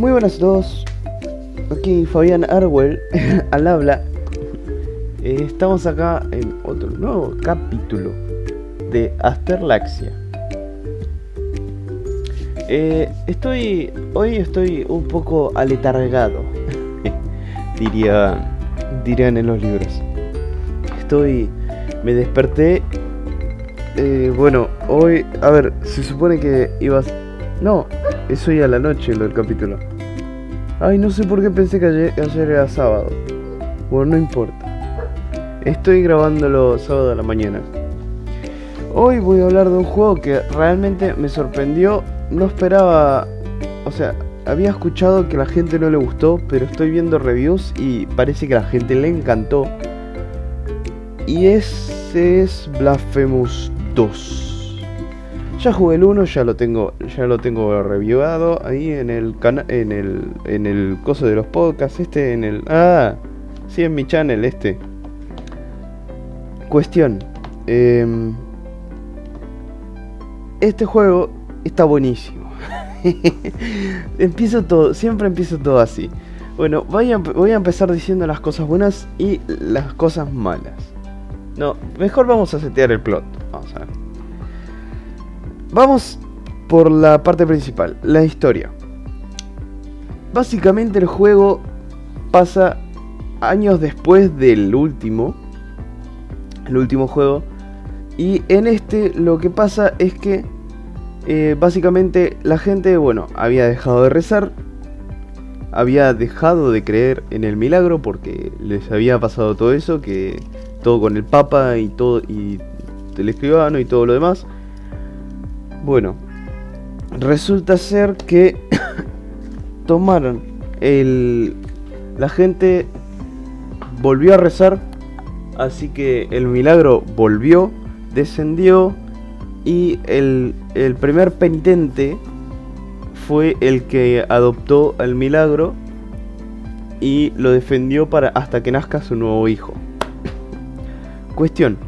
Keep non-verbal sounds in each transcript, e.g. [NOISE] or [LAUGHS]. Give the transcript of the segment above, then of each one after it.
Muy buenas a todos. Aquí Fabián Arwell [LAUGHS] al habla. Eh, estamos acá en otro nuevo capítulo de Asterlaxia. Eh, estoy. Hoy estoy un poco aletargado. [LAUGHS] Diría. Dirían en los libros. Estoy. Me desperté. Eh, bueno, hoy. A ver, se supone que ibas. No, es hoy a la noche lo del capítulo. Ay, no sé por qué pensé que ayer, era sábado. Bueno, no importa. Estoy grabándolo sábado a la mañana. Hoy voy a hablar de un juego que realmente me sorprendió. No esperaba... O sea, había escuchado que la gente no le gustó, pero estoy viendo reviews y parece que la gente le encantó. Y ese es Blasphemous 2. Ya jugué el 1, ya lo tengo, ya lo tengo reviewado ahí en el canal, en el, en el coso de los podcasts, este, en el, ah, sí, en mi channel, este. Cuestión, em, este juego está buenísimo. [LAUGHS] empiezo todo, siempre empiezo todo así. Bueno, voy a, voy a empezar diciendo las cosas buenas y las cosas malas. No, mejor vamos a setear el plot. Vamos a ver. Vamos por la parte principal, la historia. Básicamente el juego pasa años después del último, el último juego, y en este lo que pasa es que eh, básicamente la gente, bueno, había dejado de rezar, había dejado de creer en el milagro porque les había pasado todo eso, que todo con el Papa y todo y el escribano y todo lo demás. Bueno, resulta ser que [COUGHS] tomaron el... La gente volvió a rezar, así que el milagro volvió, descendió y el, el primer penitente fue el que adoptó el milagro y lo defendió para hasta que nazca su nuevo hijo. [COUGHS] Cuestión.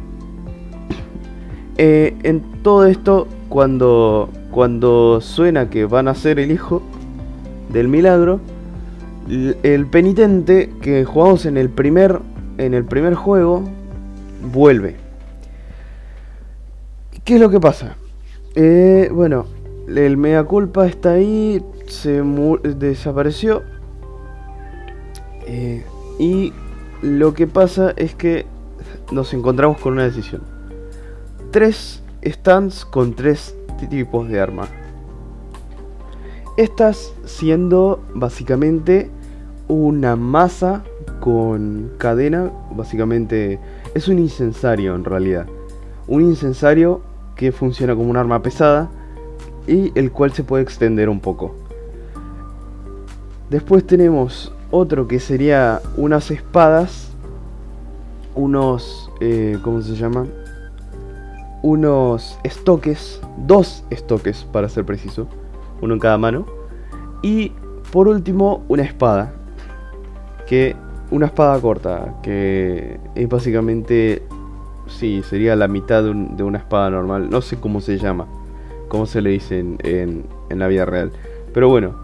Eh, en todo esto cuando, cuando suena que van a ser el hijo del milagro, el penitente que jugamos en el primer, en el primer juego vuelve. ¿Qué es lo que pasa? Eh, bueno, el mea culpa está ahí, se desapareció. Eh, y lo que pasa es que nos encontramos con una decisión. Tres stands con tres tipos de arma. Estas siendo básicamente una masa con cadena, básicamente es un incensario en realidad. Un incensario que funciona como un arma pesada y el cual se puede extender un poco. Después tenemos otro que sería unas espadas, unos, eh, ¿cómo se llama? Unos estoques, dos estoques para ser preciso, uno en cada mano. Y por último, una espada, que una espada corta, que es básicamente, sí, sería la mitad de, una espada normal. No sé cómo se llama, cómo se le dice en, en la vida real. Pero bueno,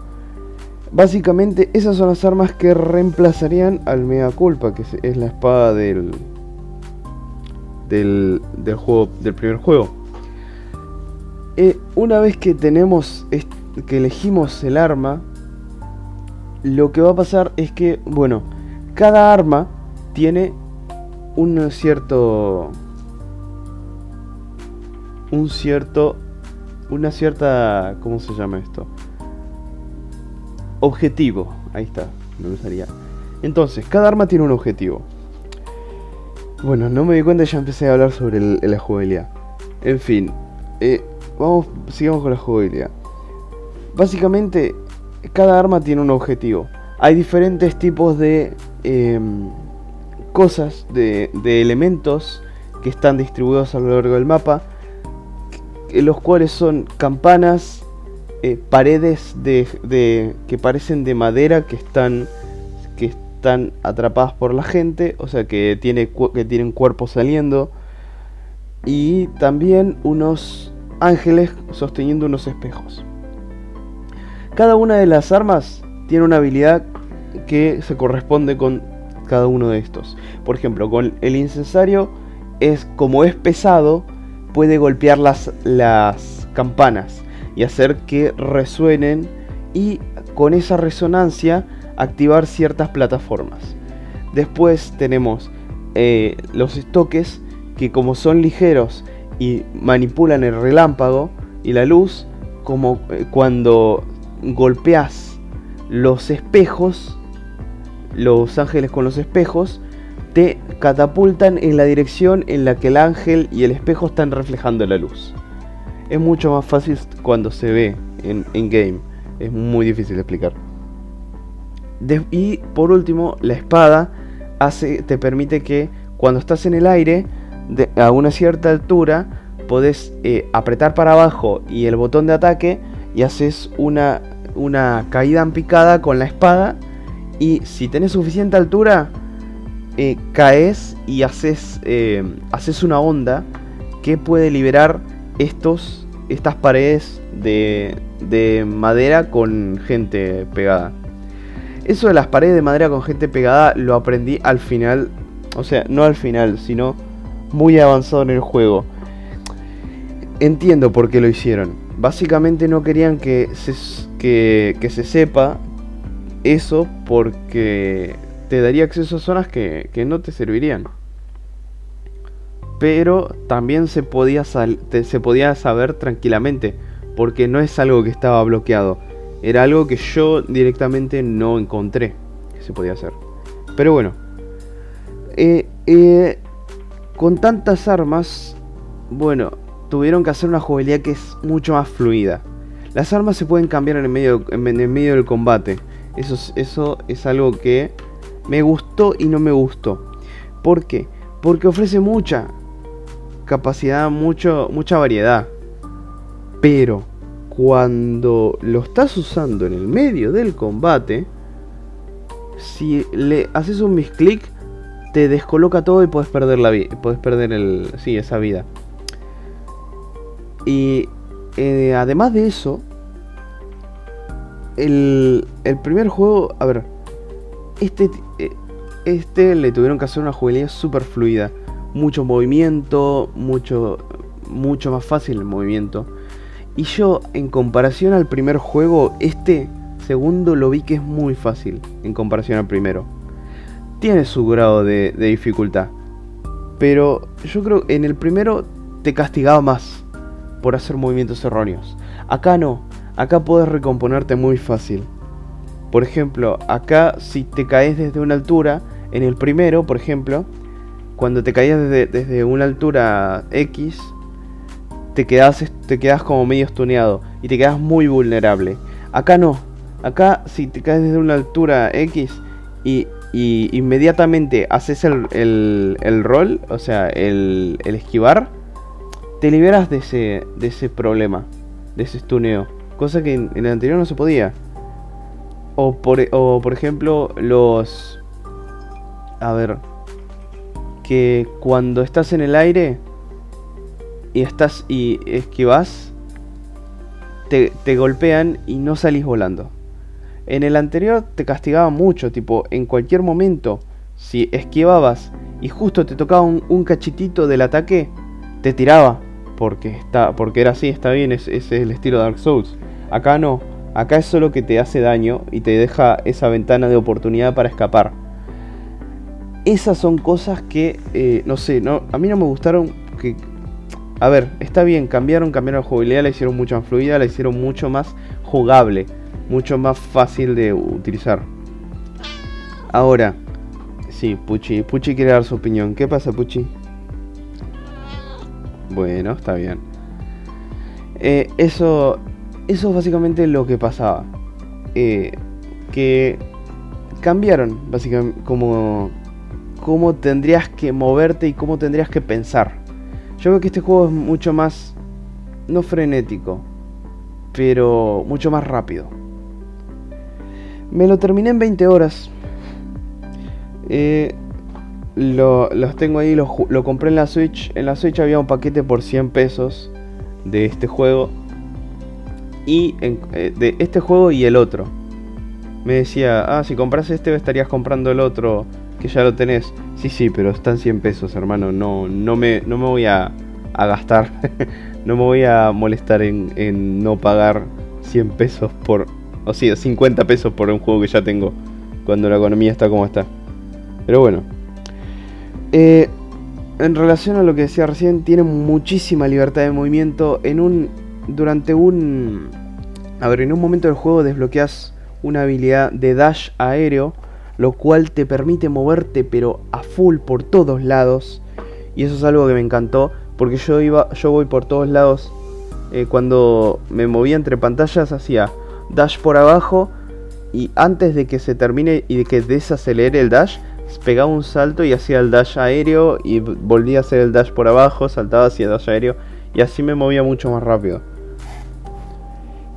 básicamente esas son las armas que reemplazarían al Mega Culpa, que es la espada del, del, juego, del primer juego. Eh, una vez que tenemos, que elegimos el arma, lo que va a pasar es que, bueno, cada arma tiene un cierto, un cierto, una cierta, ¿cómo se llama esto? Objetivo, ahí está, me gustaría. Entonces, cada arma tiene un objetivo. Bueno, no me di cuenta y ya empecé a hablar sobre la jugabilidad. En fin, eh, vamos, sigamos con la jugabilidad. Básicamente, cada arma tiene un objetivo. Hay diferentes tipos de em, cosas, de, elementos que están distribuidos a lo largo del mapa, los cuales son campanas, eh, paredes de, que parecen de madera que están están atrapadas por la gente, o sea que, tiene, que tienen cuerpo saliendo. Y también unos ángeles sosteniendo unos espejos. Cada una de las armas tiene una habilidad que se corresponde con cada uno de estos. Por ejemplo, con el incensario es como es pesado, puede golpear las, las campanas y hacer que resuenen y con esa resonancia activar ciertas plataformas. Después tenemos eh, los estoques que como son ligeros y manipulan el relámpago y la luz, como eh, cuando golpeas los espejos, los ángeles con los espejos, te catapultan en la dirección en la que el ángel y el espejo están reflejando la luz. Es mucho más fácil cuando se ve en, game. Es muy difícil de explicar. Y por último, la espada te permite que cuando estás en el aire, a una cierta altura, podés eh, apretar para abajo y el botón de ataque y haces una, una caída en picada con la espada. Y si tenés suficiente altura, eh, caes y haces, eh, haces una onda que puede liberar estos, estas paredes de, de madera con gente pegada. Eso de las paredes de madera con gente pegada lo aprendí al final. O sea, no al final, sino muy avanzado en el juego. Entiendo por qué lo hicieron. Básicamente no querían que se, que, se sepa eso porque te daría acceso a zonas que, que no te servirían. Pero también se podía, se podía saber tranquilamente porque no es algo que estaba bloqueado era algo que yo directamente no encontré que se podía hacer. Pero bueno, eh, eh, con tantas armas, bueno, tuvieron que hacer una jugabilidad que es mucho más fluida. Las armas se pueden cambiar en el medio, en medio del combate. Eso, eso es algo que me gustó y no me gustó. ¿Por qué? Porque ofrece mucha capacidad, mucho, mucha variedad. Pero cuando lo estás usando en el medio del combate, si le haces un misclick, te descoloca todo y puedes perder la vida. Puedes perder el. Sí, esa vida. Y eh, además de eso, el, el, primer juego. A ver. Este, eh, este le tuvieron que hacer una jugabilidad super fluida. Mucho movimiento, mucho, mucho más fácil el movimiento. Y yo, en comparación al primer juego, este segundo lo vi que es muy fácil en comparación al primero. Tiene su grado de, dificultad. Pero yo creo que en el primero te castigaba más por hacer movimientos erróneos. Acá no, acá puedes recomponerte muy fácil. Por ejemplo, acá si te caes desde una altura, en el primero, por ejemplo, cuando te caías desde, desde una altura X, te quedas, te quedas como medio estuneado y te quedas muy vulnerable. Acá no. Acá si te caes desde una altura X y, inmediatamente haces el, el, el, rol, o sea, el, el esquivar, te liberas de ese, de ese problema, de ese estuneo. Cosa que en, el anterior no se podía. O por, o por ejemplo, los... A ver. Que cuando estás en el aire y estás y esquivas, te, te golpean y no salís volando. En el anterior te castigaba mucho, tipo, en cualquier momento, si esquivabas y justo te tocaba un, cachitito del ataque, te tiraba. Porque, está, porque era así, está bien, ese es el estilo Dark Souls. Acá no, acá es solo que te hace daño y te deja esa ventana de oportunidad para escapar. Esas son cosas que, eh, no sé, no, a mí no me gustaron que a ver, está bien, cambiaron, cambiaron la jugabilidad, la hicieron mucho más fluida, la hicieron mucho más jugable, mucho más fácil de utilizar. Ahora, sí, Puchi, Puchi quiere dar su opinión. ¿Qué pasa, Puchi? Bueno, está bien. Eh, eso, eso es básicamente lo que pasaba. Eh, que cambiaron, básicamente, como cómo tendrías que moverte y cómo tendrías que pensar. Yo veo que este juego es mucho más, no frenético, pero mucho más rápido. Me lo terminé en 20 horas. Eh, lo, los tengo ahí, lo, compré en la Switch. En la Switch había un paquete por 100 pesos de este juego. Y eh, de este juego y el otro. me decía, ah, si compras este estarías comprando el otro, que ya lo tenés. Sí, sí, pero están 100 pesos, hermano. No, no, me, no me voy a, gastar, [LAUGHS] no me voy a molestar en, en, no pagar 100 pesos por, o sea, 50 pesos por un juego que ya tengo, cuando la economía está como está. Pero bueno. Eh, en relación a lo que decía recién, tiene muchísima libertad de movimiento. En un. Durante un. A ver, en un momento del juego desbloqueas una habilidad de dash aéreo, lo cual te permite moverte pero a full por todos lados. Y eso es algo que me encantó, porque yo iba, yo voy por todos lados. Eh, cuando me movía entre pantallas hacía dash por abajo y antes de que se termine y de que desacelere el dash, pegaba un salto y hacía el dash aéreo y volvía a hacer el dash por abajo, saltaba hacia el dash aéreo y así me movía mucho más rápido.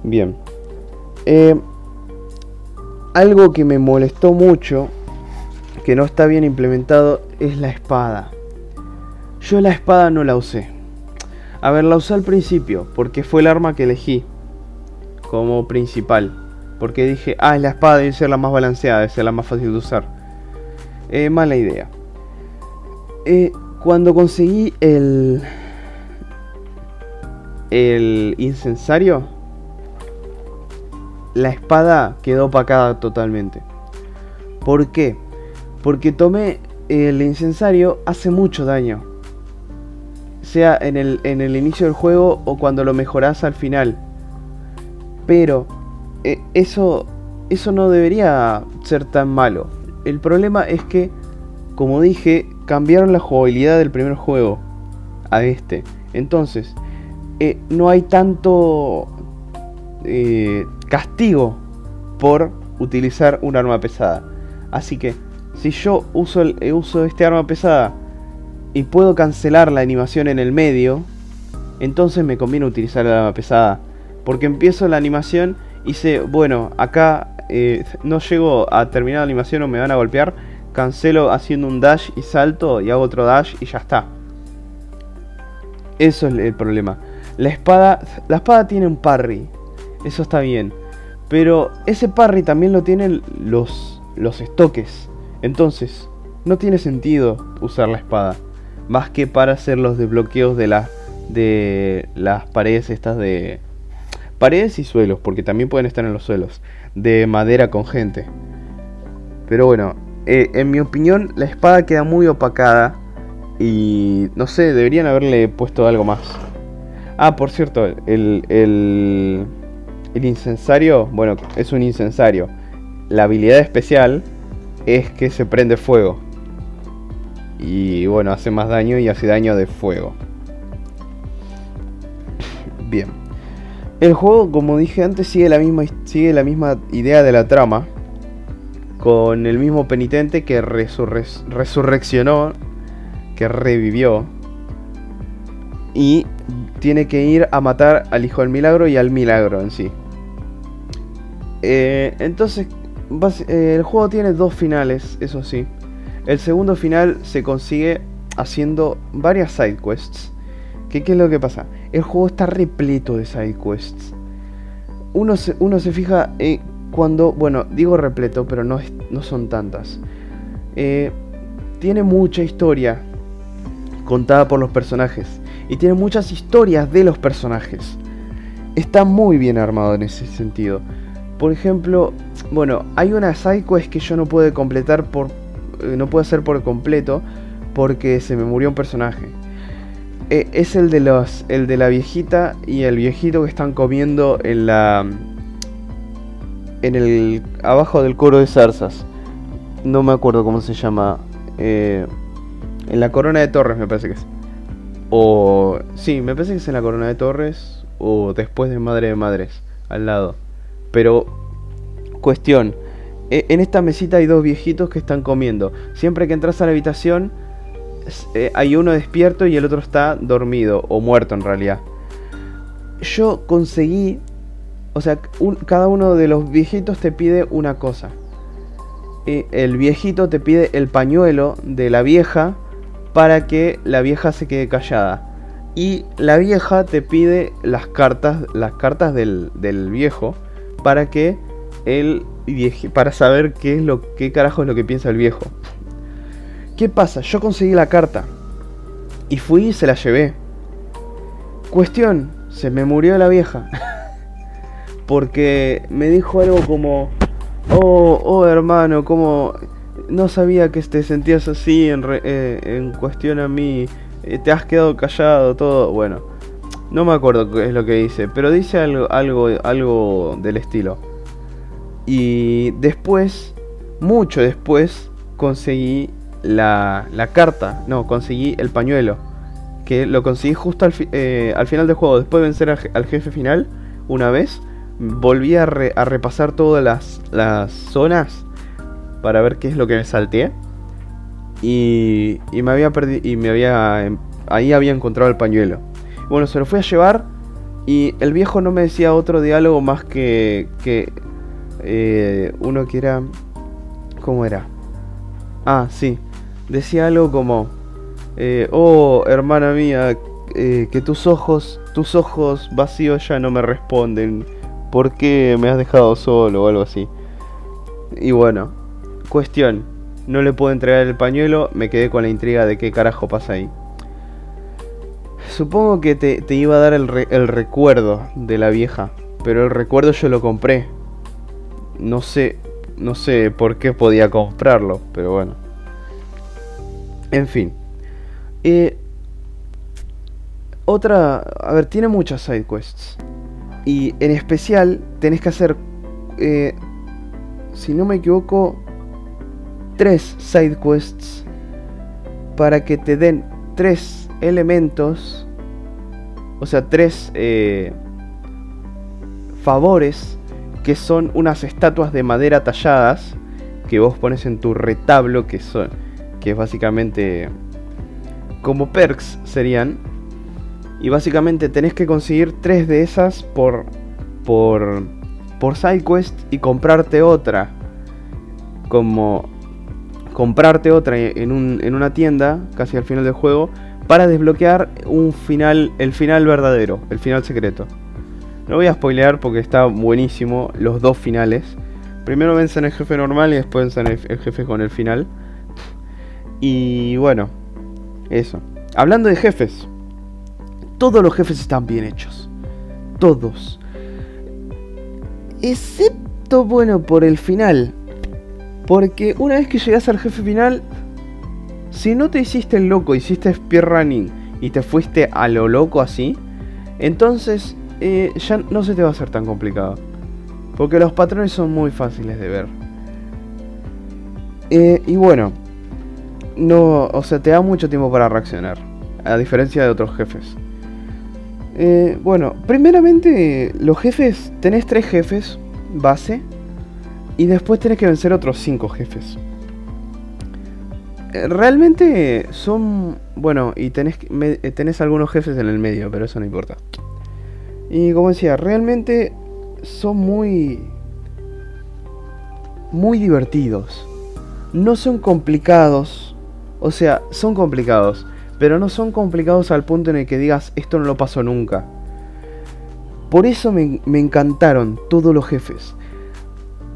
Bien. Eh, algo que me molestó mucho, que no está bien implementado, es la espada. Yo la espada no la usé. A ver, la usé al principio, porque fue el arma que elegí como principal. Porque dije, ah, la espada debe ser la más balanceada, debe ser la más fácil de usar. Eh, mala idea. Eh, cuando conseguí el... El incensario, la espada quedó opacada totalmente. ¿Por qué? Porque tomé el incensario hace mucho daño. Sea en el, en el inicio del juego o cuando lo mejoras al final. Pero eh, eso, eso no debería ser tan malo. El problema es que, como dije, cambiaron la jugabilidad del primer juego a este. Entonces, eh, no hay tanto eh, castigo por utilizar un arma pesada. Así que, si yo uso, el, uso este arma pesada y puedo cancelar la animación en el medio, entonces me conviene utilizar el arma pesada. Porque empiezo la animación y sé, bueno, acá eh, no llego a terminar la animación o me van a golpear, cancelo haciendo un dash y salto y hago otro dash y ya está. Eso es el problema. La espada, la espada tiene un parry, eso está bien. Pero ese parry también lo tienen los, los estoques. Entonces, no tiene sentido usar la espada. Más que para hacer los desbloqueos de, la, de las paredes estas de... Paredes y suelos, porque también pueden estar en los suelos de madera con gente. Pero bueno, eh, en mi opinión la espada queda muy opacada y no sé, deberían haberle puesto algo más. Ah, por cierto, el, el, el incensario, bueno, es un incensario. La habilidad especial es que se prende fuego. Y bueno, hace más daño y hace daño de fuego. Bien. El juego, como dije antes, sigue la misma, sigue la misma idea de la trama. Con el mismo penitente que resurreccionó, que revivió. Y tiene que ir a matar al hijo del milagro y al milagro en sí. Eh, entonces, eh, el juego tiene dos finales, eso sí. El segundo final se consigue haciendo varias side quests ¿Qué, es lo que pasa? El juego está repleto de side quests. Uno se, fija eh, cuando, bueno, digo repleto, pero no, no son tantas. Eh, tiene mucha historia contada por los personajes. Y tiene muchas historias de los personajes. Está muy bien armado en ese sentido. Por ejemplo, bueno, hay una side quest que yo no pude completar por. Eh, no puedo hacer por completo. Porque se me murió un personaje. Eh, es el de los el de la viejita y el viejito que están comiendo en la en el abajo del coro de zarzas. No me acuerdo cómo se llama. Eh, en la corona de Torres me parece que es. O sí, me parece que es en la corona de Torres o después de Madre de Madres al lado. Pero cuestión, e, en esta mesita hay dos viejitos que están comiendo. Siempre que entras a la habitación eh, hay uno despierto y el otro está dormido o muerto en realidad. Yo conseguí, o sea, cada uno de los viejitos te pide una cosa. El viejito te pide el pañuelo de la vieja para que la vieja se quede callada. Y la vieja te pide las cartas, las cartas del, viejo para que el para saber qué es lo qué carajo es lo que piensa el viejo. ¿Qué pasa? Yo conseguí la carta y fui y se la llevé. Cuestión, se me murió la vieja. [LAUGHS] Porque me dijo algo como, oh, oh hermano, como no sabía que te sentías así en, eh, en cuestión a mí, eh, te has quedado callado, todo, bueno, no me acuerdo qué es lo que dice, pero dice algo, algo, algo del estilo. Y después, mucho después, conseguí la, la carta, no, conseguí el pañuelo, que lo conseguí justo al, eh, al final del juego, después de vencer al, jefe final, una vez, volví a, a repasar todas las, las zonas para ver qué es lo que me salté. Y, y me había perdido. Y me había. Em, ahí había encontrado el pañuelo. Bueno, se lo fui a llevar. Y el viejo no me decía otro diálogo más que. que eh, uno que era. ¿Cómo era? Ah, sí. Decía algo como. Eh, oh, hermana mía, eh, que tus ojos, tus ojos vacíos ya no me responden. ¿Por qué me has dejado solo o algo así? Y bueno, Cuestión, no le puedo entregar el pañuelo, me quedé con la intriga de qué carajo pasa ahí. Supongo que te, iba a dar el, el, recuerdo de la vieja, pero el recuerdo yo lo compré. No sé, no sé por qué podía comprarlo, pero bueno. En fin. Eh, otra, a ver, tiene muchas side quests. Y en especial tenés que hacer, eh, si no me equivoco, tres side quests para que te den tres elementos, o sea, tres eh, favores que son unas estatuas de madera talladas que vos pones en tu retablo, que son, que es básicamente como perks serían. Y básicamente tenés que conseguir tres de esas por por por side quest y comprarte otra como comprarte otra en, una tienda, casi al final del juego, para desbloquear un final, el final verdadero, el final secreto. No voy a spoilear porque está buenísimo los dos finales. Primero vencen el jefe normal y después vencen el, el jefe con el final. Y bueno, eso. Hablando de jefes, todos los jefes están bien hechos. Todos. Excepto, bueno, por el final. Porque una vez que llegas al jefe final, si no te hiciste el loco, hiciste speedrunning y te fuiste a lo loco así, entonces eh, ya no se te va a hacer tan complicado. Porque los patrones son muy fáciles de ver. Eh, y bueno, no, o sea, te da mucho tiempo para reaccionar, a diferencia de otros jefes. Eh, bueno, primeramente los jefes, tenés tres jefes base y después tenés que vencer otros 5 jefes. Realmente son... Bueno, y tenés, eh, tenés algunos jefes en el medio, pero eso no importa. Y como decía, realmente son muy... Muy divertidos. No son complicados. O sea, son complicados. Pero no son complicados al punto en el que digas, esto no lo pasó nunca. Por eso me, me encantaron todos los jefes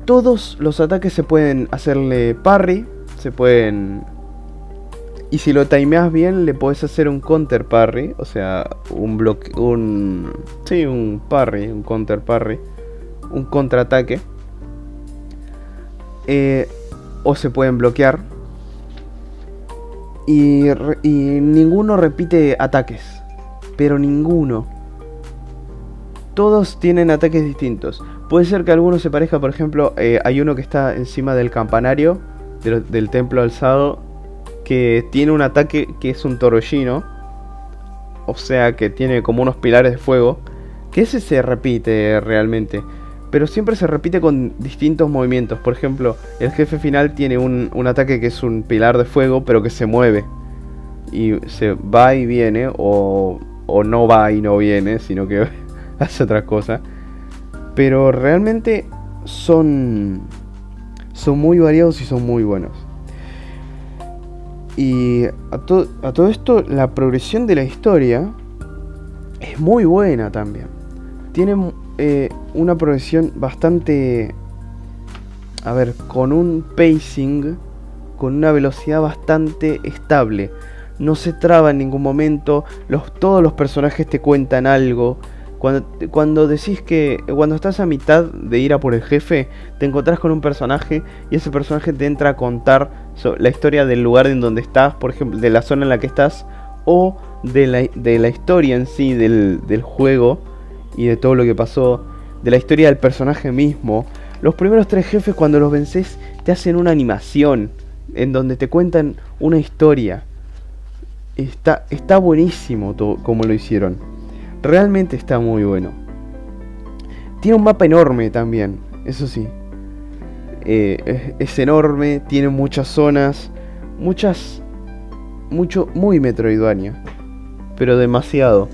todos los ataques se pueden hacerle parry, se pueden... Y si lo timeas bien, le puedes hacer un counter parry, o sea, un bloque, un... Sí, un parry, un counter parry, un contraataque. Eh, o se pueden bloquear. Y, y ninguno repite ataques, pero ninguno. Todos tienen ataques distintos. Puede ser que alguno se parezca, por ejemplo, eh, hay uno que está encima del campanario del, templo alzado que tiene un ataque que es un torbellino. O sea, que tiene como unos pilares de fuego. Que ese se repite realmente. Pero siempre se repite con distintos movimientos. Por ejemplo, el jefe final tiene un, un ataque que es un pilar de fuego, pero que se mueve. Y se va y viene, o, o no va y no viene, sino que [LAUGHS] hace otra cosa. Pero realmente son, son muy variados y son muy buenos. Y a, todo esto, la progresión de la historia es muy buena también. Tiene eh, una progresión bastante a ver, con un pacing, con una velocidad bastante estable. No se traba en ningún momento, los, todos los personajes te cuentan algo. Cuando, cuando decís que cuando estás a mitad de ir a por el jefe, te encontrás con un personaje y ese personaje te entra a contar la historia del lugar en donde estás, por ejemplo, de la zona en la que estás, o de la, de la historia en sí del, del juego y de todo lo que pasó, de la historia del personaje mismo. Los primeros tres jefes cuando los vences te hacen una animación en donde te cuentan una historia. Está, está buenísimo todo, como lo hicieron. Realmente está muy bueno. Tiene un mapa enorme también, eso sí. Eh, es, enorme, tiene muchas zonas, muchas, mucho, muy metroidvania, pero demasiado.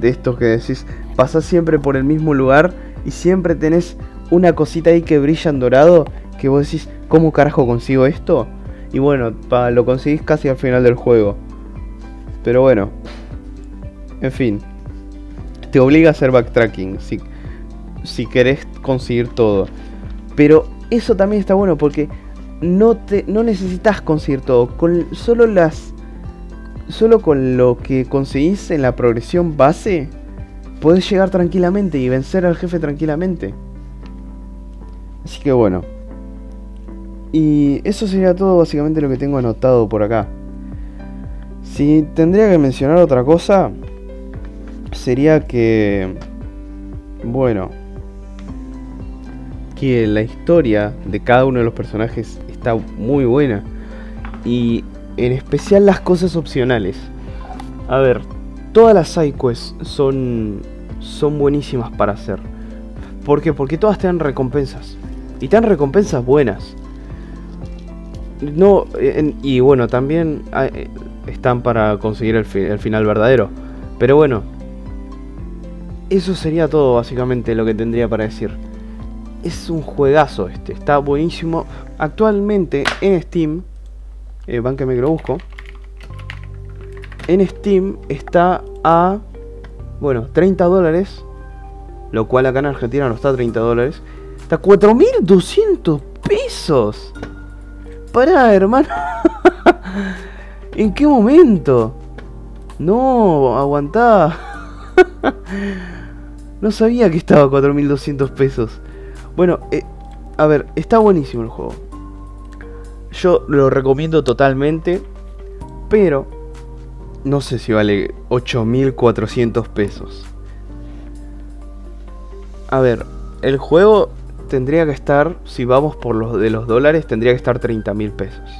De estos que decís, pasás siempre por el mismo lugar y siempre tenés una cosita ahí que brilla en dorado que vos decís, ¿cómo carajo consigo esto? Y bueno, lo conseguís casi al final del juego. Pero bueno, en fin, te obliga a hacer backtracking si, si querés conseguir todo. Pero eso también está bueno porque no, te, no necesitas conseguir todo. Con solo las. Solo con lo que conseguís en la progresión base, podés llegar tranquilamente y vencer al jefe tranquilamente. Así que bueno. Y eso sería todo básicamente lo que tengo anotado por acá. Si tendría que mencionar otra cosa, sería que... Bueno. Que la historia de cada uno de los personajes está muy buena. Y en especial las cosas opcionales. A ver, todas las sidequests son, son buenísimas para hacer. Porque todas te dan recompensas. Y te dan recompensas buenas. No, y bueno, también eh, están para conseguir el, el final verdadero. Pero bueno, eso sería todo básicamente lo que tendría para decir. Es un juegazo este, está buenísimo. Actualmente en Steam, eh, van que lo busco. En Steam está a, bueno, 30 dólares. Lo cual acá en Argentina no está a 30 dólares. Está a 4.200 pesos. Pará, hermano. [LAUGHS] ¿En qué momento? No, aguantá. [LAUGHS] no sabía que estaba a 4200 pesos. Bueno, eh, a ver, está buenísimo el juego. Yo lo recomiendo totalmente. Pero no sé si vale 8400 pesos. A ver, el juego tendría que estar, si vamos por los de los dólares, tendría que estar 30 mil pesos.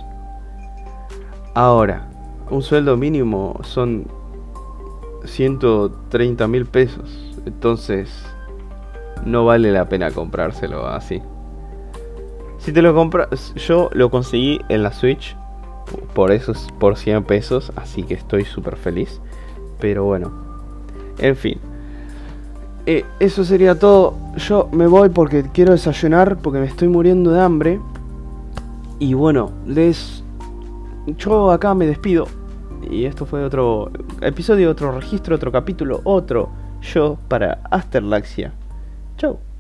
Ahora, un sueldo mínimo son 130 mil pesos. Entonces, no vale la pena comprárselo así. Si te lo compras, yo lo conseguí en la Switch por esos por 100 pesos, así que estoy súper feliz. Pero bueno, en fin. Eh, eso sería todo. Yo me voy porque quiero desayunar, porque me estoy muriendo de hambre. Y bueno, les... Yo acá me despido. Y esto fue otro episodio, otro registro, otro capítulo, otro show para Asterlaxia. Ciao.